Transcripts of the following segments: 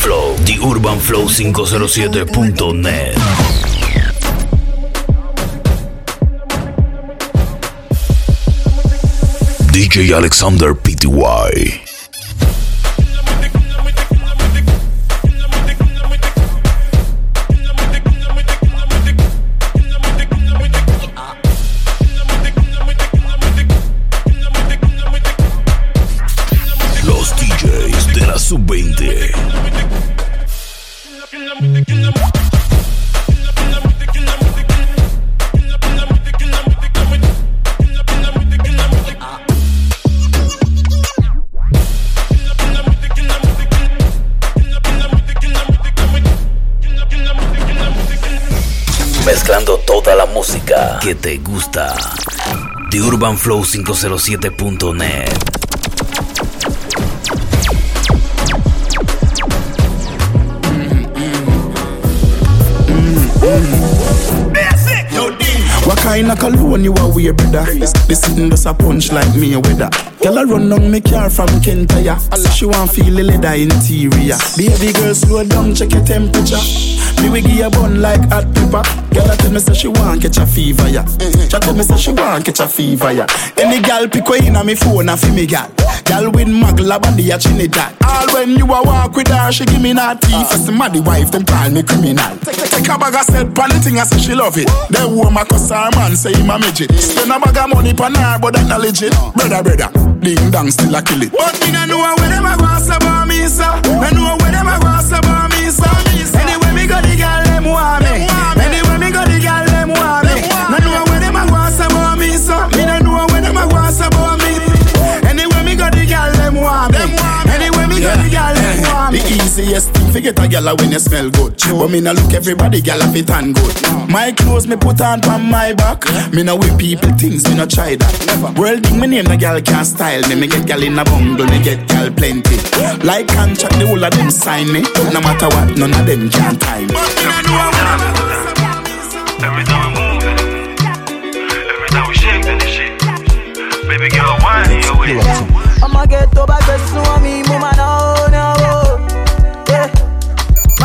Flow, The Urban Flow 507.net. DJ Alexander Pty. Que te gusta. The Urban Flow 507.net. What kind of cologne you are wear, brother? This sitting just a punch like me a weather. Girl, I run down me car from Kentaya. She want feel the leather interior. Baby girl, slow down, check your temperature. Me we give you bun like hot pepper. Girl, I tell me say she want catch a fever, yeah. Mm-hmm. She tell me say she want catch a fever, yeah. Any gal pick way in a me phone a fi me gal. Gal with magla body a chinny that. All when you a walk with her, she give me naughty. For some the wife, them call me criminal. Take, take a bag of set pan the thing, I say she love it. Then woman cuss her man, say him a midget. Spend a bag of money pan her, but that not legit. Brother, brother, ding dong still a kill it. But me no know where them a go about me, sir. No know where them a go about me, sir. Anyway, Digo, dígale, muame. Easiest thing to a girl when you smell good. But me no look everybody girl if it and good. My clothes me put on on my back. Me no with people things me no try that. World thing me name the girl can't style me. Me get girl in a bungle, me get girl plenty. Like contract the whole of them sign me. No matter what, none of them can time. Every time we move it, every time we shake that shit, baby girl, wine in your way. I'ma get to back the me, mama no, no.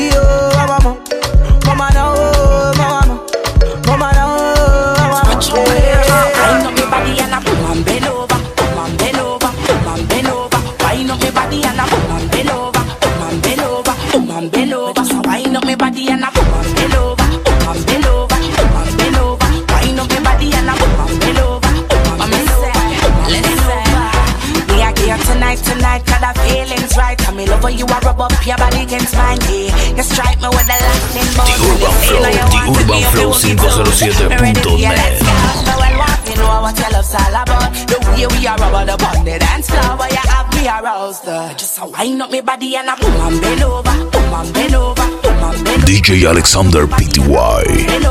Want up me body and a boom and bend over, boom and bend over, boom and bend DJ Alexander Pty.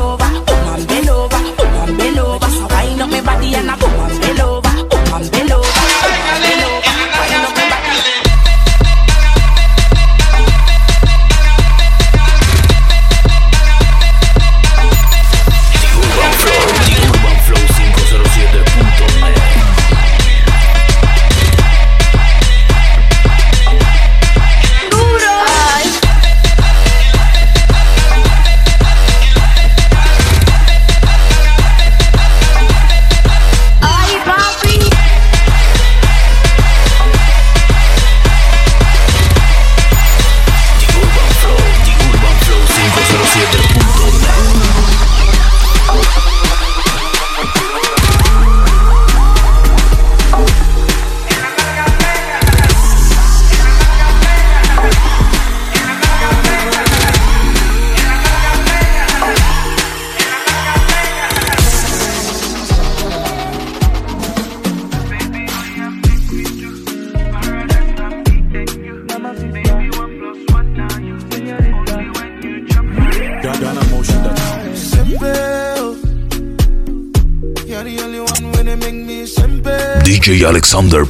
Alexander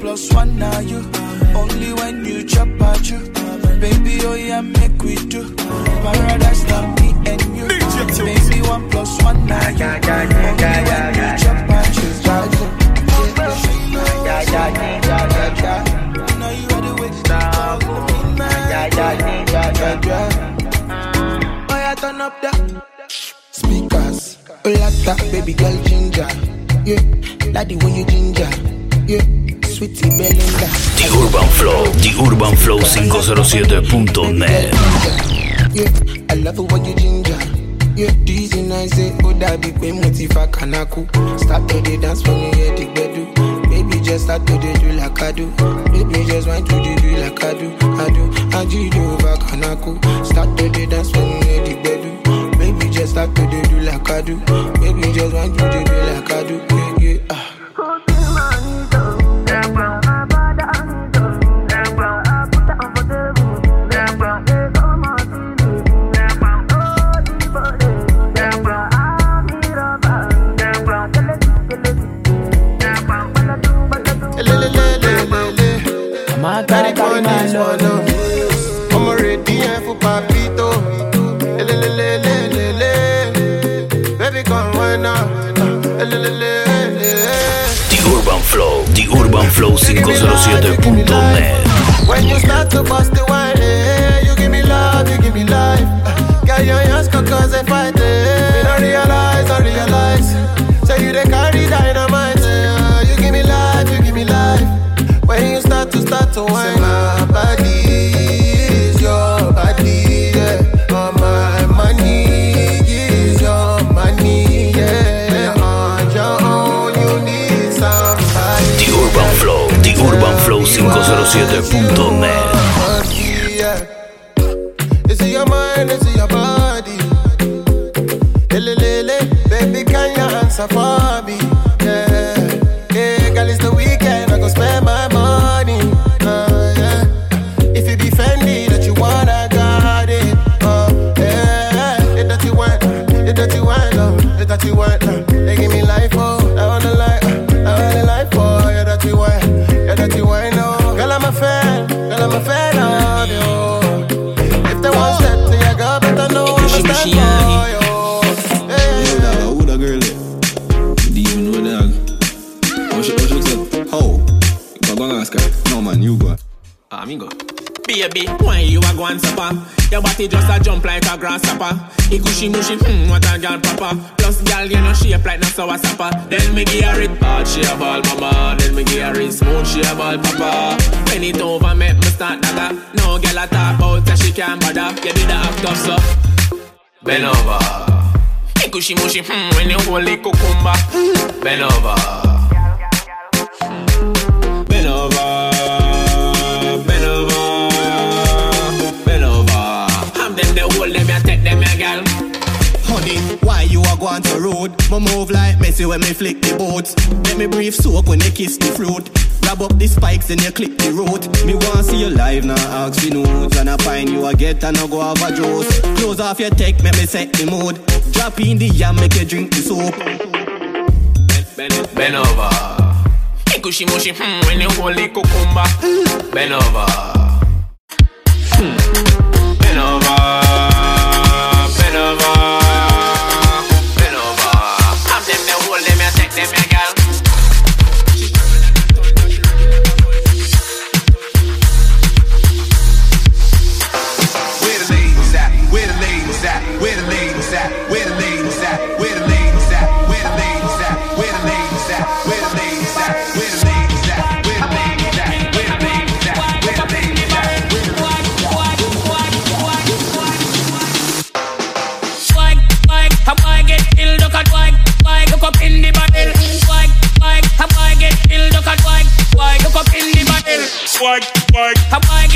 plus one now you. Only when you chop at you. Baby, oh yeah, make we do. Paradise not me and you. Baby, one plus one now you. Only when you chop at you. Now you are the way to Oh yeah, turn up the speakers. Oh, that, baby girl ginger. Yeah, like the way you ginger. Yeah, sweetie Belinda. The Urban Flow, The Urban Flow 507.net. Yeah, I love when you ginger. Yeah, dizzy nice, say, oh, that be queen motiva kanaku. Start to the dance when you hear the bedu. Baby, just start to the do like I do. Baby, just want to the do like I do. I do, I do do kanaku. Start to the dance when you hear the bedu. Baby, just start to the do like I do. Baby, just want to the do like flow507.net. When you start to bust the wine, eh, you give me love, you give me life. Got your hands cause I fight. 107.net. body just a jump like a grasshopper. He cushy mushy, hmm, what a girl proper. Plus, girl, you know shape like no sour supper. Then me give her it hard, she a ball mama. Then me give her it smooth, she a ball papa. When it over, make me start dagger. No girl a talk about that she can't bother. You did the act up, so bend over. It cushy mushy, hmm, when you hold it cucumber. Bend over. Go on the road? Me move like Messi when me flick the boats. Let me breathe soak when you kiss the fruit. Grab up the spikes and you click the road. Me want see you live now, ask for notes. And I find you a get and I go have a juice. Close off your tech, make me set the mood. Drop in the yam, make you drink the soap. Bend, bend over. Hey, cushy mushy, hmm, when you hold it cucumber. Bend over. Hmm. Bend over. I like, I.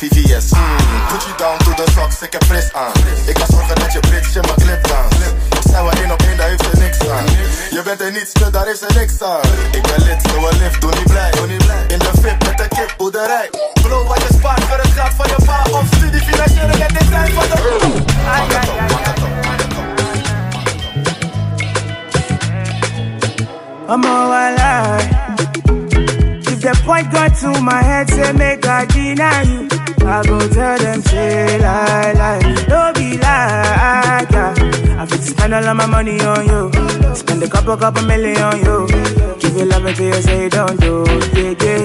VVS. Mm. Put you down to the socks, ik heb fris aan. Ik ga zorgen dat je brits in mijn clip aan. Zijn we één op één, daar heeft ze niks aan. Je bent er niet stuk, daar heeft ze niks aan. Ik ben lid, zo een lift, doe niet blij. In de VIP met de kip, boerderij. Blow wat je spaart voor het geld van je pa. Of studie financieren met dit zijn van de... Op, maak het op. I'm all alive. Point got to my head, say make I deny you. I go tell them, say lie, lie. Don't be like, yeah. I fit spend all of my money on you. Spend a couple, couple million on you. Give you love until you say don't do, yeah, yeah.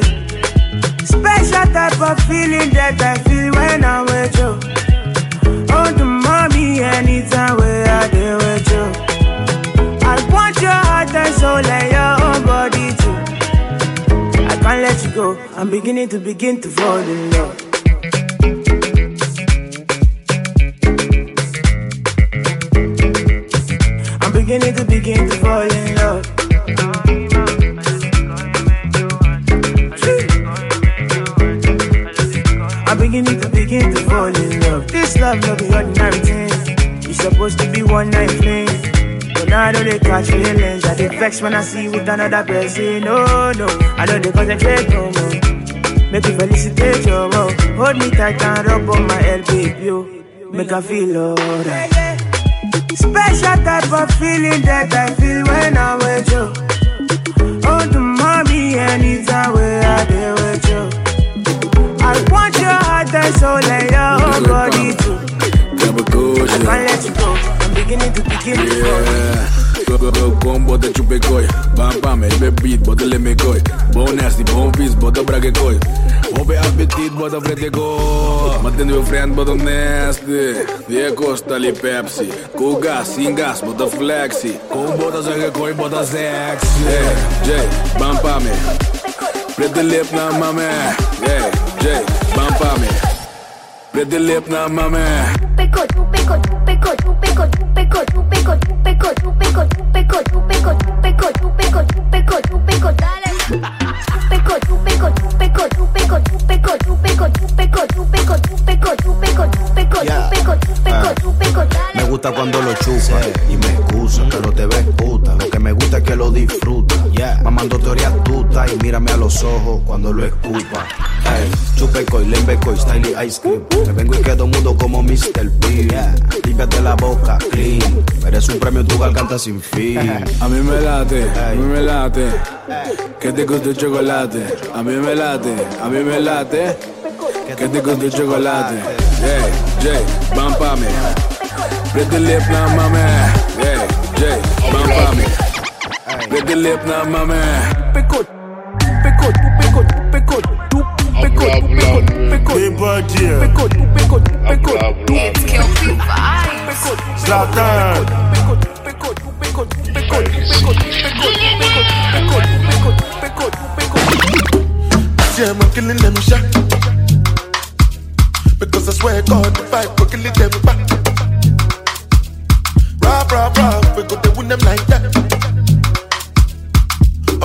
Special type of feeling that I feel when I'm with you. Oh, the mommy, anytime where I deal with you. I'm beginning to begin to fall in love. I'm beginning to begin to fall in love. I'm beginning to begin to fall in love. This love, no be ordinary thing. It's supposed to be one night fling. Now I know they catch feelings. I get vexed when I see with another person. No, no, I know they concentrate no more. Make you felicitate your love. Hold me tight and rub on my head, baby. yo. Make I feel alright. Special type of feeling that I feel when I'm with you. Oh, the mommy, anytime where I deal with you. I want your heart and soul and your whole body too. I can't let you go. I'm beginning to begin. Yeah. Go, go, go, kom, bote chupe koi. Bam, bam, elbe beat, bote le me koi. Bon nasty, bon vis, bote brage koi. Hope appetit, bote frete koi. Maten your friend, bote nasty. Die costa li Pepsi. Cool gas, sin gas, bote flexi. Kom, bote zage koi, bote sexy. Hey, Jay, bam, bam, Pretty lip na mame. Eh. Hey, Jay, bam, bam, Pretty lip na mame. Me gusta cuando lo chupa y me excusa que no te ves puta. Lo que me gusta es que lo disfruta. Mamando teoría tuta y mírame a los ojos cuando lo escupa. Ey, chupe coi, lembe coi, style y ice cream. Me vengo y quedo mudo como Mr. Bean. Límpiate la boca, clean. Eres un premio tu garganta sin fin. A mí me late, a mí me late. Que te gusta el chocolate. A mí me late, a mí me late. Que te gusta el chocolate. Jay, Jay, bam pa me. Pretty lip na mame. Jay, Jay, bam pa Regulé na mamé. Picote, picote, picote, picote, tout picote, picote, picote. Bem badia. Picote, picote, picote, tout. It's kill people vibes. Zlatan. Picote, picote, picote, picote, picote, picote, picote, picote, picote, picote. See I'm killing them shot. Because I swear God, the vibe will kill them back. Rah, rah, rah, we go to win them like that.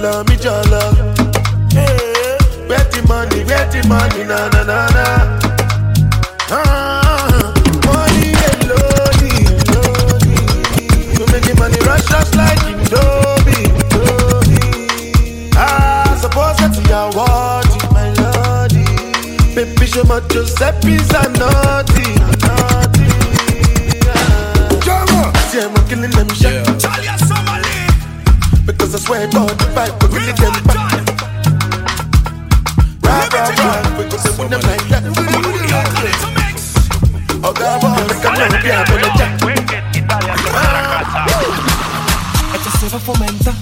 Jala mi jala. Hey, where the money, where the money, na na na na. Ah, money alone, alone. You make the money rush just like Indomie, Indomie. Ah, suppose that you are what my lordy. Baby, show my Giuseppe's a naughty, naughty. Jama, see I'm killing them shit. Because I swear God, the fight will really them back. Rah, rah, rah, because they win them like that. Oh, God, boy, make a jack. Esto se va a fomentar.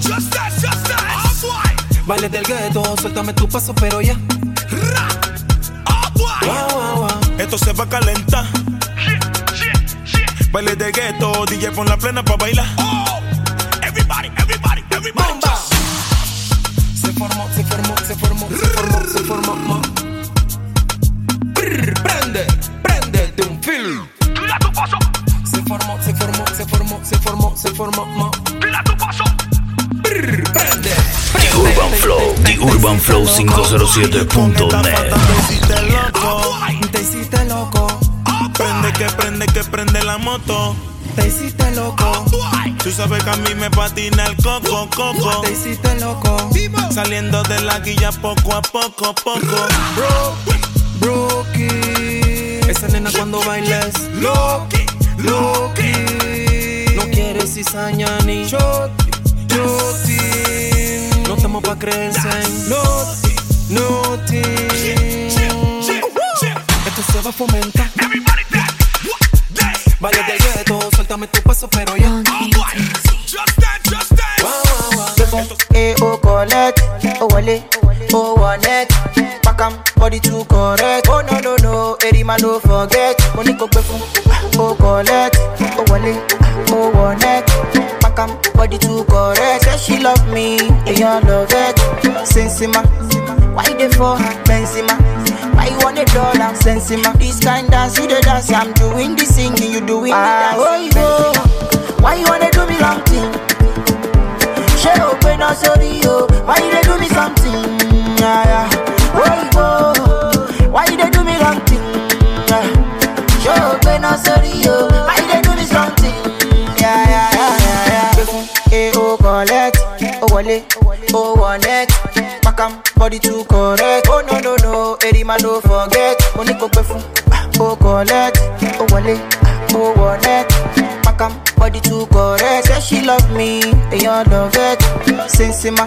Baile del gueto, suéltame tu paso, pero ya. Wow, wow, wow. Esto se va a calentar. Baile de gueto, DJ pon la plena pa' bailar. Everybody, everybody, everybody. Bomba. Se formó, se formó, se formó, se formó, se formó. Prende, prende de un film. Se formó, se formó, se formó, se formó, se formó. mo. Brr, Prende, The Urban Flow, The Urban Flow 507.net. Te hiciste loco, Prende que prende que prende la moto. Te hiciste loco, Tú sabes que a mí me patina el coco, coco. te hiciste loco. Saliendo de la guilla poco a poco, poco. Brookie, esa nena cuando bailes, Loki, Loki. No quieres cizaña ni shoti. No estamos pa' creerse en noti, noti. Esto se va a fomentar. Collect, oh, wale, oh, one neck. Back am, body too correct. Oh, no, no, no, every man don't forget. Money go pay for, oh, collect, oh, wale, oh, one neck. Back am, body too correct. Say she love me, and you love it. Sensima, why they for her? Benzema, why you want a dollar? Sensima, this kind dance, you the dance. I'm doing the singing, you doing the ah, dance. Oh, go, why you wanna do me wrong thing? Up sorry yo Why dey do me something? Yeah, yeah. You go? Why dey do me wrong thing? Yeah. She open up sorry yo Why dey do me something? Yeah, yeah, yeah, yeah, yeah. Eh, oh, collect Oh, wale Oh, neck Back body too correct Oh, no, no, no Every man don't forget Money go pay for Oh, collect Oh, wale Oh, one neck Back am, body too correct Say she love me And you love it Sensima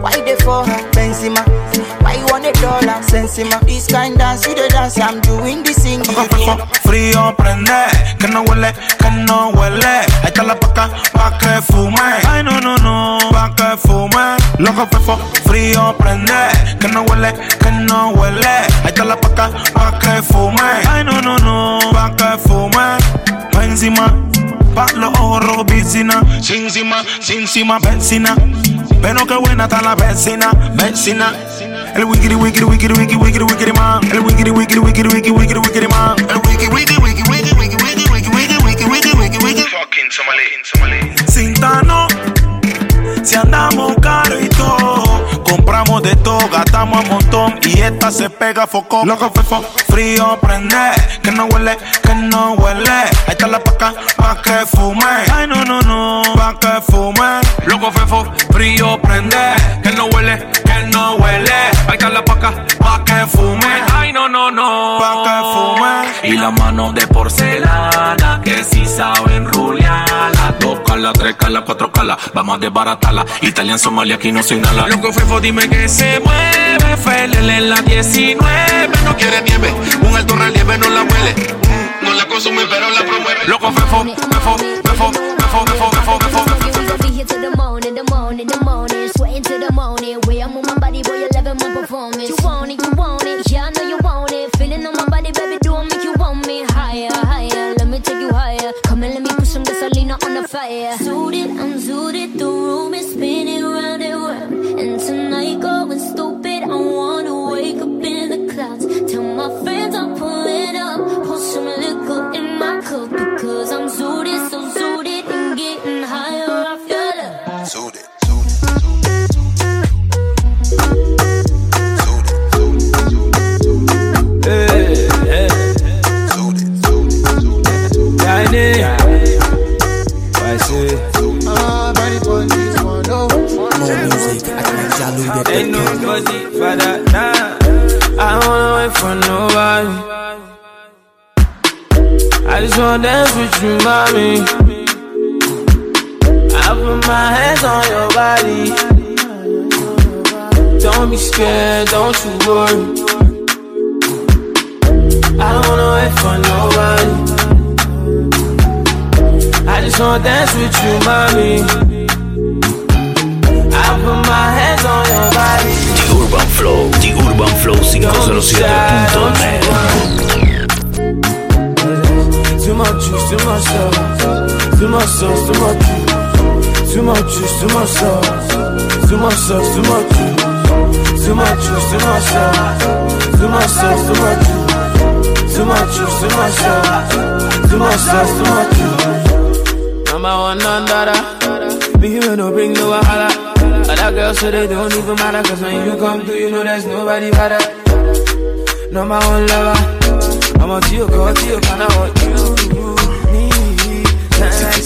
Why they for her? Benzema Why you want a dollar? Sensima This kind dance, you the dance I'm doing the singing you doing Frío prende, que no huele, que no huele. Ahí está la paca, pa' que fume. Ay, no, no, no, pa' que fume. Loco fefo, frío prende, que no huele, que no huele. Ahí está la paca, pa' que fume. Ay, no, no, no, pa' que fume. Pa' encima, Palo oro vicina, sin cima, sin cima, benzina. Pero qué buena está la vecina, vecina. El wiggity wiggity wiggity wiggity wiggity wiggity man. El wiggity wiggity wiggity wiggity wiggity wiggity man. El wiggity wiggity wiggity wiggity wiggity wiggity wiggity wiggity wiggity wiggity wiggity. Fucking Somali, Somali. Sintano, si andamos a montón y esta se pega foco. Loco fefo, frío prende, que no huele, que no huele. Ahí está la paca, pa' que fume. Ay no no no, pa' que fume. Loco fefo, frío prende, que no huele, que no huele. Ahí está la paca, pa' que fume. Ay no no no, pa' que fume. Y la mano de porcelana que si saben rulearla. Dos calas, tres calas, cuatro calas. Vamos a desbaratarla. Italian, Somalia, aquí no se inhala. Loco fefo, dime que se mueve. FLL en la 19. No quiere nieve, un alto relieve no la huele. Mm, No la consume, pero la promueve. Loco, fefo, fefo, fefo, fefo, fefo, fefo, fefo. Here till the morning, the morning, the morning, sweating till the morning. Way I'm on my body, boy, you loving my performance. fire. Suited sauce, too much juice, too much juice, too much sauce, too much sauce, too much juice, too much juice, too much sauce, too much sauce, too much juice, too much juice, too much sauce, too much sauce, too much juice. Number one under me you no bring no wahala. Other girls say they don't even matter, cause when you come through, you know there's nobody better. Number one lover. I'm on to you, go to you, can I want you?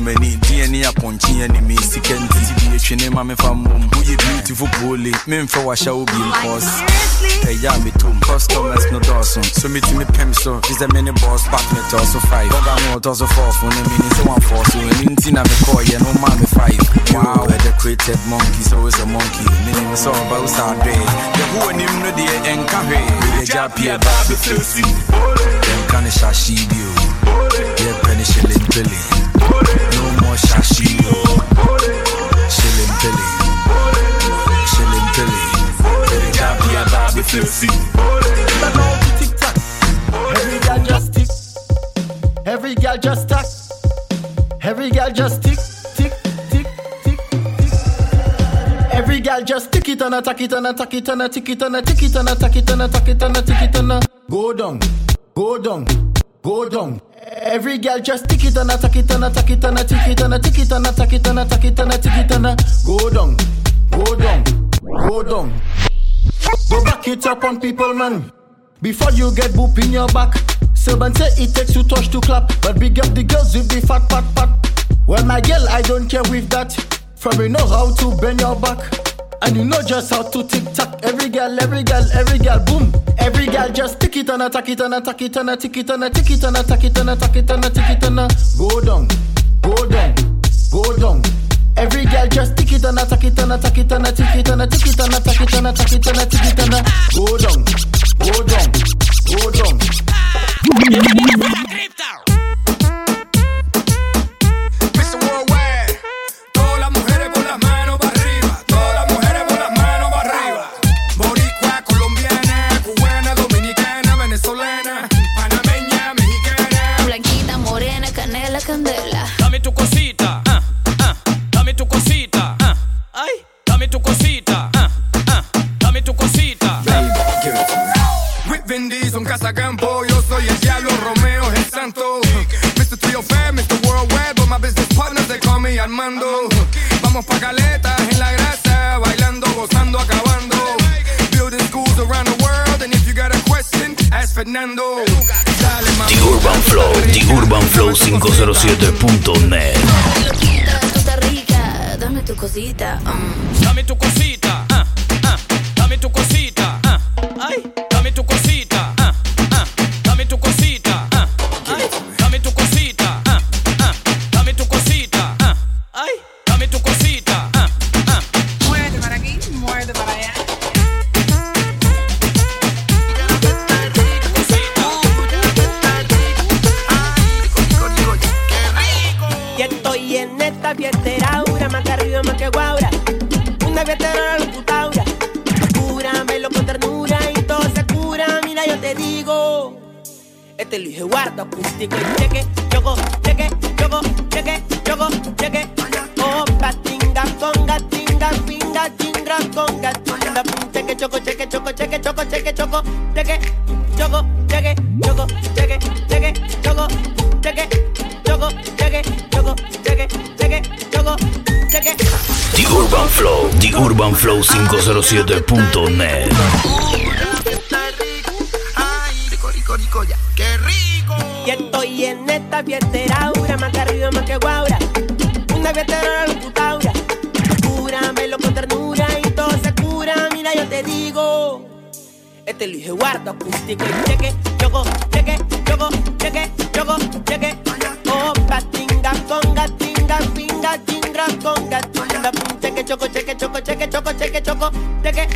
m'ani deɛ ne apɔnkye anime sika nti bi beautiful a customers no dɔɔso so metumi pem so fi sɛ mene bɔs back me tɔ so 5 ɔda no ɔtɔ so fɔfo no mene sɛ wamfɔɔ so ɛno nti na mekɔɔyɛ no ma me 5 wow. Educated monkey so a monkey. Me sɛ ɔba wo saa dɛ yɛho anim The deɛ ɛnka hwee yɛgya pia baa the ɛnka no more shashi yo. Shilling billy. Shilling billy. Filthy. Every girl just tick. Every girl just tack. Every girl just tick, tick, tick, tick, tick. Every girl just tick it and attack it and attack it and a tick it and a tick it and attack it and attack it and a tick it and go down, go down, go down. Every girl just tick it and attack it and attack it and a tick it and a tick it and attack it and attack it and a tick it and a go down, go down, go down. Go back it up on people, man. Before you get boop in your back. Sylvan say it takes two touch to clap, but big up the girls with the fat pat pat. Well, my girl, I don't care with that. From you know how to bend your back. And you know just how to tick tock. Every girl, every girl, every girl, boom. Every girl just tick it and attack it and attack it and a tick it and a tick it and attack it and attack it and a tick it and go down, go down, go down. Every girl just tick it and attack it and attack it and a tick it and a tick it and attack it and attack it and a tick it and go down, go down, go down. Armando. Vamos pa' caletas en la grasa, bailando, gozando, acabando. Building schools around the world, and if you got a question, ask Fernando. Dale, The Urban Flow, The Urban Flow 507.net. Loquita, tú estás rica, dame tu cosita. mm. Dame tu cosita, ah, ah, dame tu cosita, y cheque, choco, cheque, choco, cheque, choco, cheque. Opa, tinga, conga, tinga, pinga, chingra, conga, tinga, cheque, choco, cheque, choco, cheque, choco, cheque, choco, cheque, choco, cheque, choco, cheque, cheque, choco, cheque, choco, cheque, choco, cheque, cheque, choco, cheque. The Urban Flow, The Urban Flow 507.net. esta fiestera, aura, más que arriba, más que guaura. Una fiestera, la locutaura. Cúramelo con ternura y todo se cura. Mira, yo te digo. Este lo dije guardo acústico y cheque, choco, cheque, choco, cheque, choco, cheque. Opa, tinga, conga, tinga, pinga, chingra, conga, tinga, cheque, choco, cheque, choco, cheque, choco, cheque, choco, cheque,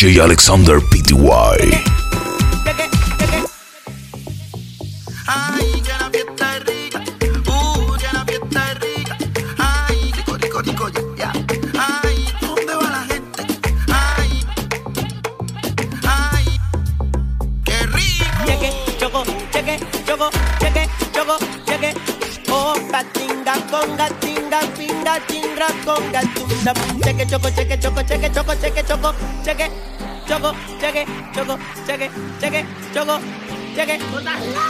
DJ Alexander Pty. 给给我给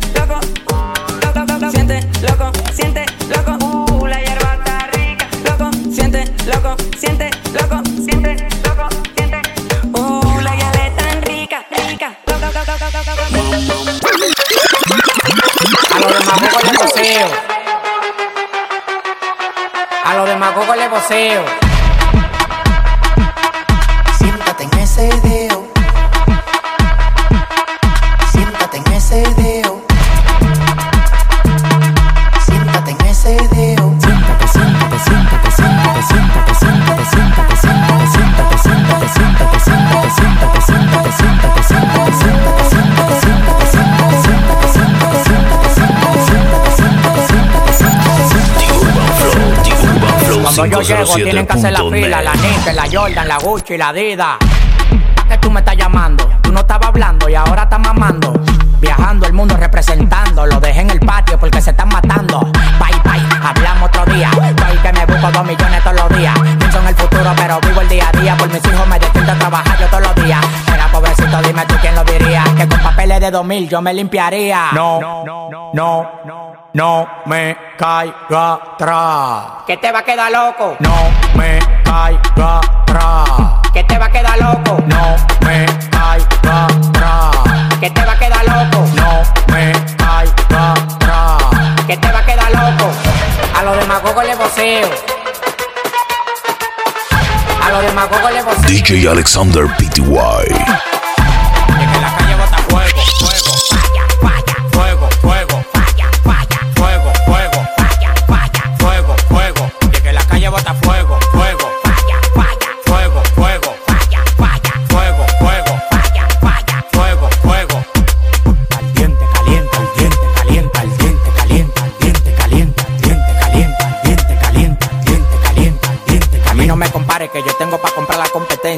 seu. Cuando yo llego tienen que hacer la fila, la Nike, la Jordan, la Gucci, la Adidas. Que tú me estás llamando, tú no estabas hablando y ahora estás mamando. Viajando el mundo representando, lo dejé en el patio porque se están matando. Bye bye, hablamos otro día. Estoy que me busco dos millones todos los días. Pienso en el futuro, pero vivo el día a día. Por mis hijos me despierto a trabajar yo todos los días. Era pobrecito, dime tú quién lo diría. Que con papeles de 2000 yo me limpiaría. No, no, no, no me caiga atrás. Que te va a quedar loco. No me caiga atrás. Que te va a quedar loco. No me caiga atrás. Que te va a quedar loco. No me caiga atrás. Que te va a quedar loco. A los demagogos le voceo. A los demagogos le voceo. DJ Alexander Pty.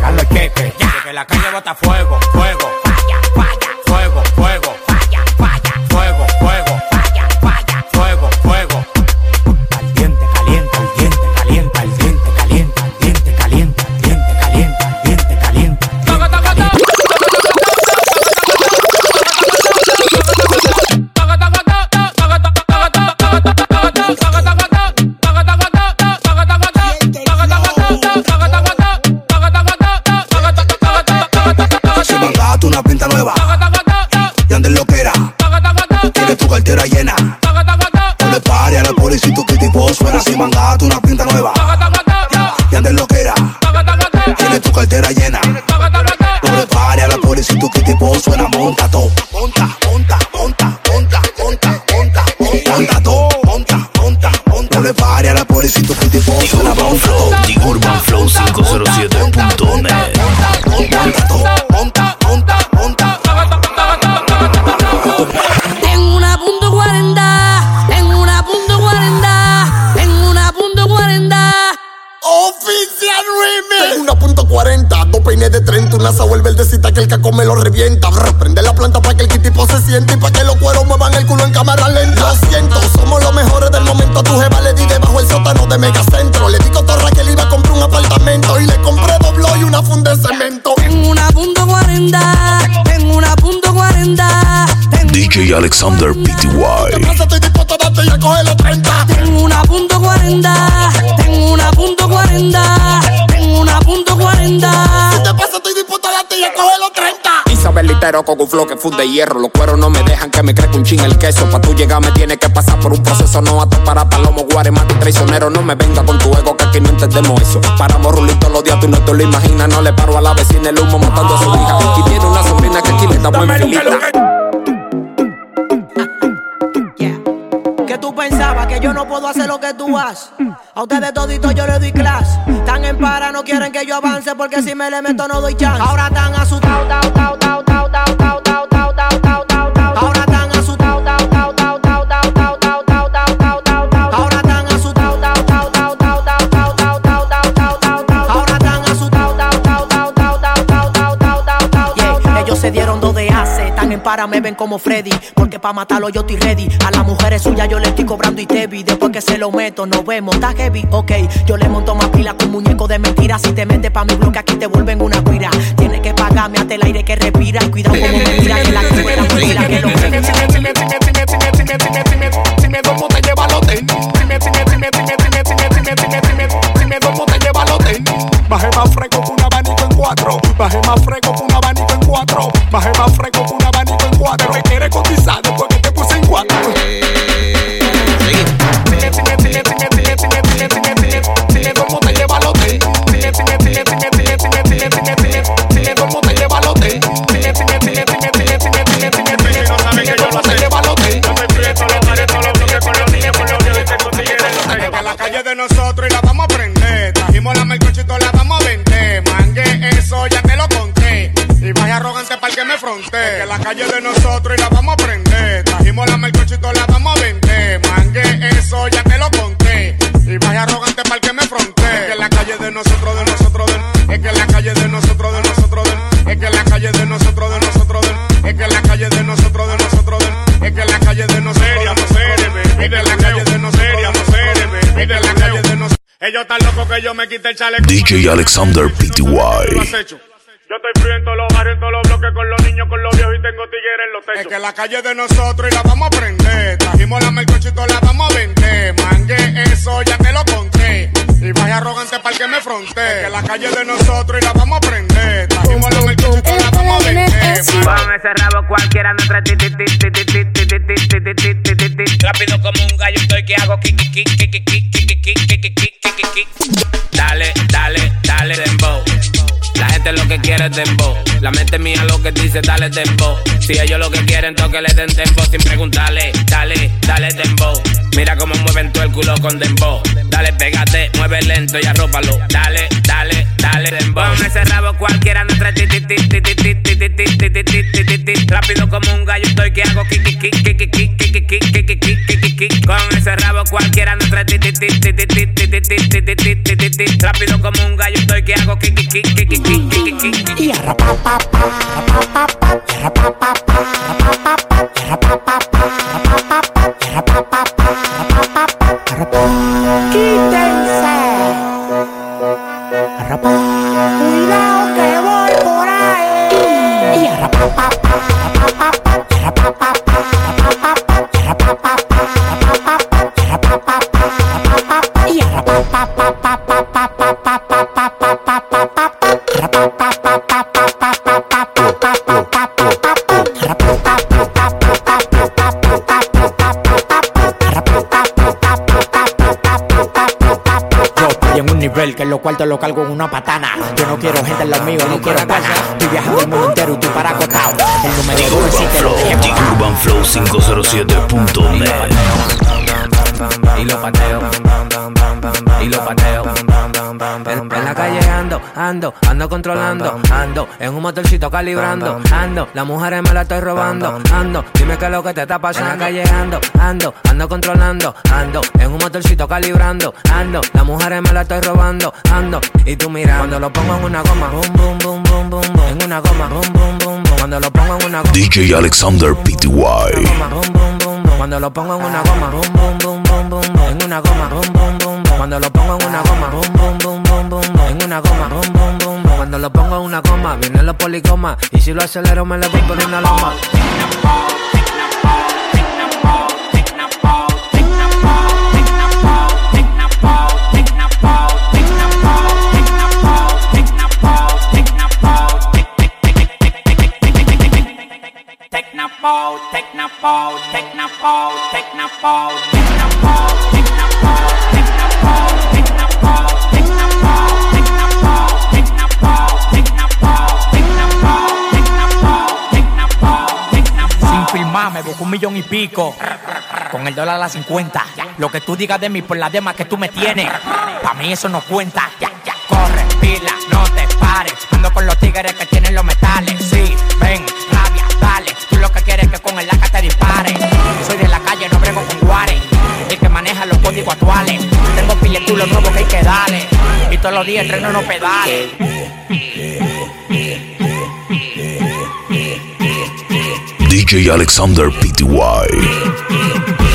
llegan los cheques. Ya. Que la calle bota fuego, fuego, 40. DJ Alexander Pty. Estoy dispuesto a darte y a coger los 30. Tengo una punto 40, tengo una punto 40, tengo una punto 40. Si te pasa, estoy dispuesto a darte y a coger los 30. Isabel litero con un flow que funde hierro. Los cueros no me dejan que me crezca un chin el queso. Pa' tú llegar me tiene que pasar por un proceso. No ato para palomo, guaremate traicionero. No me venga con tu ego que aquí no entendemos eso. Paramos rulitos los días, tú no te lo imaginas. No le paro a la vecina el humo matando a su hija. Y tiene una sobrina que aquí le da buen filita. Que tú pensabas que yo no puedo hacer lo que tú haces. A ustedes toditos yo les doy clase. Tan en para, no quieren que yo avance porque si me le meto no doy chance. Ahora. Ahora están hace, tan en para me ven como Freddy, porque pa' matarlo yo estoy ready. A las mujeres suyas yo le estoy cobrando y te vi, después que se lo meto nos vemos, está heavy, ok. Yo le monto más pila con muñeco de mentira, si te metes pa' mi bloque aquí te vuelven una cuira. Tienes que pagarme hasta el aire que respira y cuidado como me mira que la que la mentira que lo Si me duermo te lleva al hotel. Si me, si si si si si si si si si te lleva al hotel. Bajé más fresco que un abanico en cuatro. Bajé más fresco que un abanico en cuatro. Bajé más fresco que un abanico Podeme querer é conquistar calle de nosotros y la vamos a prender. Trajimos la melcochito, la vamos a vender. Mangue, eso ya te lo conté. Y vaya arrogante para que me fronte. Es que la calle de nosotros, de nosotros, de. Es que la calle de nosotros, de nosotros, de. Es que la calle de nosotros, de nosotros, de. Es que la calle de nosotros, de nosotros, de. Es que la calle de nosotros, de nosotros, de. Es que la calle de nosotros, de nosotros, de. Es que la calle de yo tan loco que yo me quité el chaleco. DJ Alexander PTY. Es que la calle es de nosotros y la vamos a prender. Trajimos la melcochito, la vamos a vender. Mangue, eso ya te lo conté. Y vaya arrogante para que me fronte. Es que la calle es de nosotros y la vamos a prender. Trajimos la melcochito, la vamos a vender. Con ese rabo cualquiera no trae ti, ti, ti, ti, ti, ti, ti, ti, ti, ti, ti, ti, ti, ti, ti. Rápido como un gallo estoy que hago kick, kick, kick, kick, kick, kick, kick, kick, kick, kick, kick, Lo que quiere es dembow. La mente mía lo que dice, dale dembow. Si ellos lo que quieren, toque le den dembow sin preguntarle. Dale, dale dembow. Mira cómo mueven todo el culo con dembow. Dale, pégate, mueve lento y arrópalo. Dale, dale, Dale, ponme ese rabo cualquiera no trae Rápido como un gallo estoy que hago kiki kiki kiki kiki kiki kiki kiki Con ese rabo cualquiera no trae Rápido como un gallo estoy que hago kiki kiki kiki kiki kiki Y pa pa pa pa pa pa pa nivel que en los cuartos lo cargo en una patana. Yo no quiero gente en lo mío, no quiero pana. Estoy viajando el mundo entero y tú para acostado. El número uno sí te lo. UrbanFlow507.net. y lo pateo, y lo pateo. En, en la calle ando, ando, ando controlando, ando, en un motorcito calibrando, ando, las mujeres me la estoy robando, ando, dime qué es lo que te está pasando. En la calle ando, ando, ando controlando, ando, en un motorcito calibrando, ando, las mujeres me la estoy robando, ando, y tú mira, cuando lo pongo en una goma, boom, boom, boom, boom, boom, boom, en una goma, boom, boom, boom, boom, cuando lo pongo en una goma. DJ Alexander PTY. Boom, boom, boom, boom. Cuando lo pongo en una goma, boom, boom, boom, boom, boom, boom. en una goma, boom, boom, boom. Cuando lo pongo en una goma, boom, boom, boom, boom, boom, boom. en una goma, boom, boom, boom, boom. Cuando lo pongo en una goma, vienen los policomas y si lo acelero me le voy por una loma. Technopole, Technopole, Technopole, Technopole, Technopole, Technopole, Filmarme, busco un millón y pico. Con el dólar a las 50. Lo que tú digas de mí por las demás que tú me tienes. Pa' mí eso no cuenta. Corre, pila, no te pares. Ando con los tigres que tienen los metales. Sí, ven, rabia, dale. Tú lo que quieres es que con el laca te dispare. Soy de la calle, no brego con guares. El que maneja los códigos actuales. Tengo piletulos nuevos que hay que darle. Y todos los días entreno unos pedales. DJ Alexander PTY.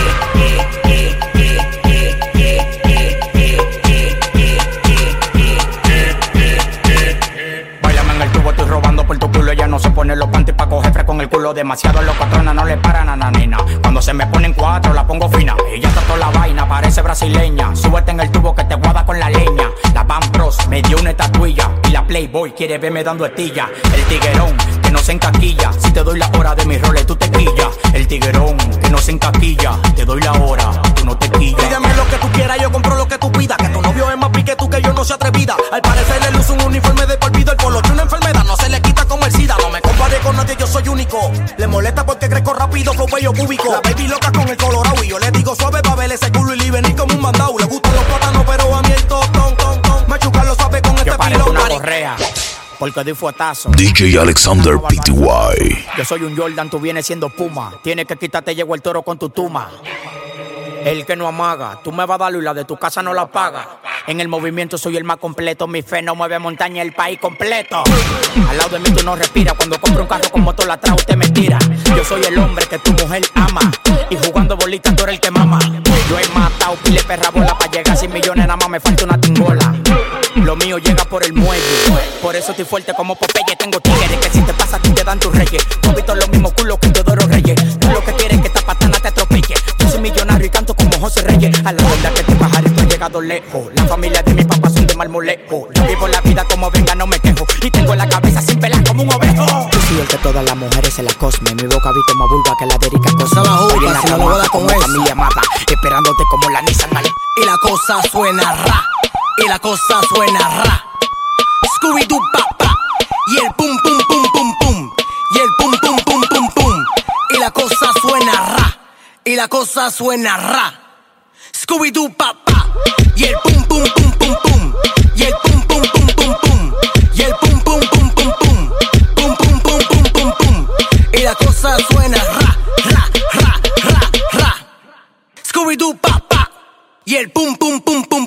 El culo. Demasiado los patronas no le paran a la nena. Cuando se me ponen cuatro, la pongo fina. Ella toda la vaina, parece brasileña. Súbete en el tubo que te guada con la leña. La Van Bros me dio una estatuilla. Y la Playboy quiere verme dando estilla. El tiguerón que no se encaquilla. Si te doy la hora de mis roles, tú te quillas. El tiguerón que no se encaquilla. Te doy la hora, tú no te quillas. Pídeme lo que tú quieras, yo compro lo que tú pidas. Que tu novio es más pique tú que yo no sea atrevida. Al parecer le luce un uniforme de por vida. El polo una enfermedad, no se le quita como el SIDA. No me con nadie, yo soy único. Le molesta porque crezco rápido, flow bello cúbico. La baby loca con el colorado y yo le digo suave pa' ver ese culo y le venir como un mandado. Le gustan los plátanos, pero a mí el tostón, ton, ton. Machuca lo sabe con este Yo pilón. una correa. Porque doy fuetazo. DJ Alexander PTY. Yo soy un Jordan, tú vienes siendo Puma. Tienes que quitarte, llegó el toro con tu tuma. El que no amaga, tú me vas a dar y la de tu casa no la paga. En el movimiento soy el más completo, mi fe no mueve montaña, el país completo. Al lado de mí tú no respiras, cuando compro un carro con motor atrás usted me tira. Yo soy el hombre que tu mujer ama, y jugando bolitas tú eres el que mama. Yo he matado pile perra bola para llegar 100 millones, nada más me falta una tingola. Lo mío llega por el muelle, por eso estoy fuerte como Popeye. Tengo tigres que si te pasa a te dan tus reyes. Visto los mismos culos que Reyes. Llegado lejos. La familia de mi papá son de marmolejo. Yo vivo la vida como venga, no me quejo. Y tengo la cabeza sin pelar como un ovejo. Yo soy el que todas las mujeres se la cosme. Mi boca viste más vulva que la de Erika Cosme. la en la si no cama lo con amada, esperándote como la Nissan Male. Y la cosa suena ra. Y la cosa suena ra. Scooby-Doo papá. Y el pum pum pum pum pum. Y el pum pum pum pum pum. Y la cosa suena ra. Y la cosa suena ra. Scooby-Doo papá. Y el pum pum pum pum pum. Y el pum pum pum pum pum. Y el pum pum pum pum pum. Pum pum pum pum pum pum. Y la cosa suena ra, ra, ra, ra, ra. Scooby-Doo papá. Y el pum pum pum pum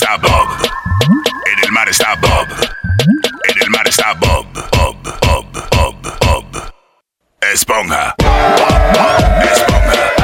está Bob. En el mar está Bob. En el mar está Bob. Bob, Bob, Bob, Bob. Esponja. Esponja.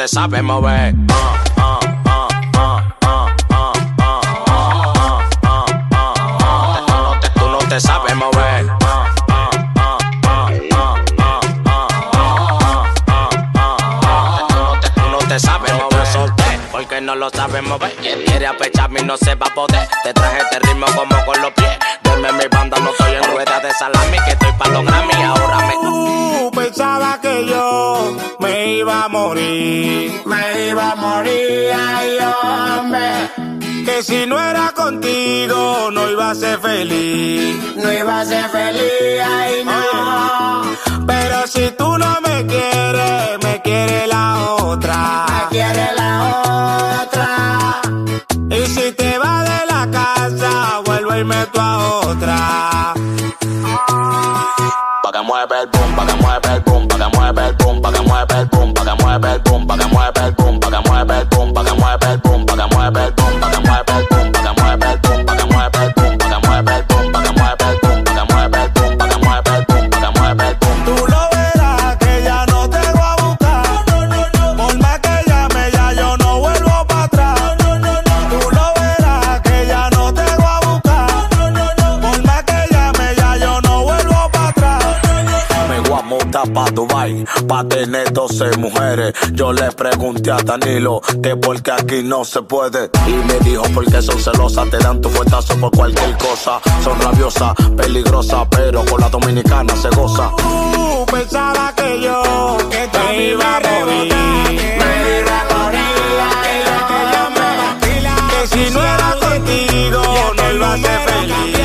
te sabes mover. Tú no te sabes mover. Tú no te sabes mover. Solté porque no lo sabes mover. Quiere apecharme y no se va a poder. Te traje este ritmo como con los pies Deme mi banda, no estoy en rueda de salami. Que estoy pa' los Grammy, ahora me. Tú pensabas que yo me iba a morir, me iba a morir, ay hombre. Que si no era contigo no iba a ser feliz, no iba a ser feliz, ay no. Pero si tú no me quieres, me quiere la otra, me quiere la otra. Y si te vas de la casa, y meto a otra. Pa' que mueve el boom, pa' que mueve el boom, pa' que mueve el boom, pa' que mueve el boom, pa' que mueve el boom, Tener 12 mujeres. Yo le pregunté a Danilo que por qué aquí no se puede. Y me dijo porque son celosas, te dan tu fuetazo por cualquier cosa. Son rabiosas, peligrosas, pero con la dominicana se goza. Tú pensaba que yo que te iba a rebotar, me iba a morir, que si no era contigo no iba a ser feliz.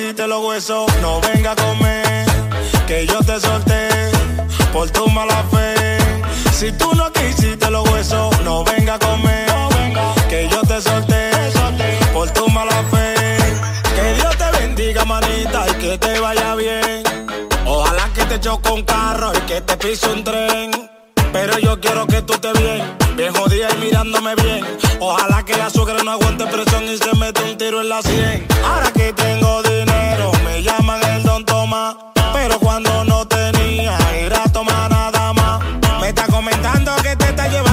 Quisiste los huesos, no venga a comer. Que yo te solté por tu mala fe. Si tú no quisiste los huesos, no venga a comer. Que yo te solté por tu mala fe. Que Dios te bendiga, manita, y que te vaya bien. Ojalá que te choque un carro y que te pise un tren. Pero yo quiero que tú estés bien, bien jodida y mirándome bien. Ojalá que la suegra no aguante presión y se mete un tiro en la sien. Ahora que tengo dinero,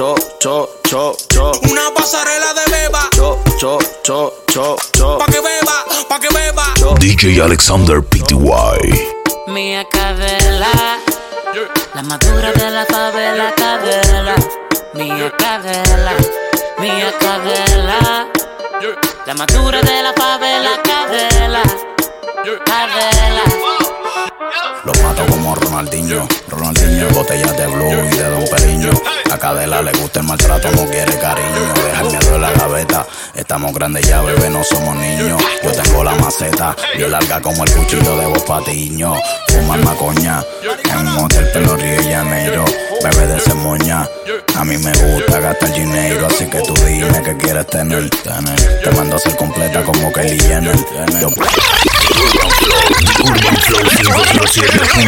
Cho, cho, cho, cho, cho. Una pasarela de beba, Cho, cho, cho, cho, cho. pa' que beba, pa' que beba. DJ Alexander PTY. Mía cadela, la madura de la favela cadela. Mía cadela, mía cadela, la madura de la favela cadela. Cadela. Lo mato como Ronaldinho. Ronaldinho, botellas de blue y de Don Periño. A Cadela le gusta el maltrato, no quiere cariño. Deja el miedo en la gaveta. Estamos grandes ya, bebé, no somos niños. Yo tengo la maceta, bien larga como el cuchillo de vos patiño. Fumar macoña en un hotel pelo Río de Janeiro. Bebé de cemoña. A mí me gusta gastar dinero, así que tú dime que quieres tener. tener. Te mando a ser completa como Kelly Jenner. Yo- Urban Flow, Urban Flow,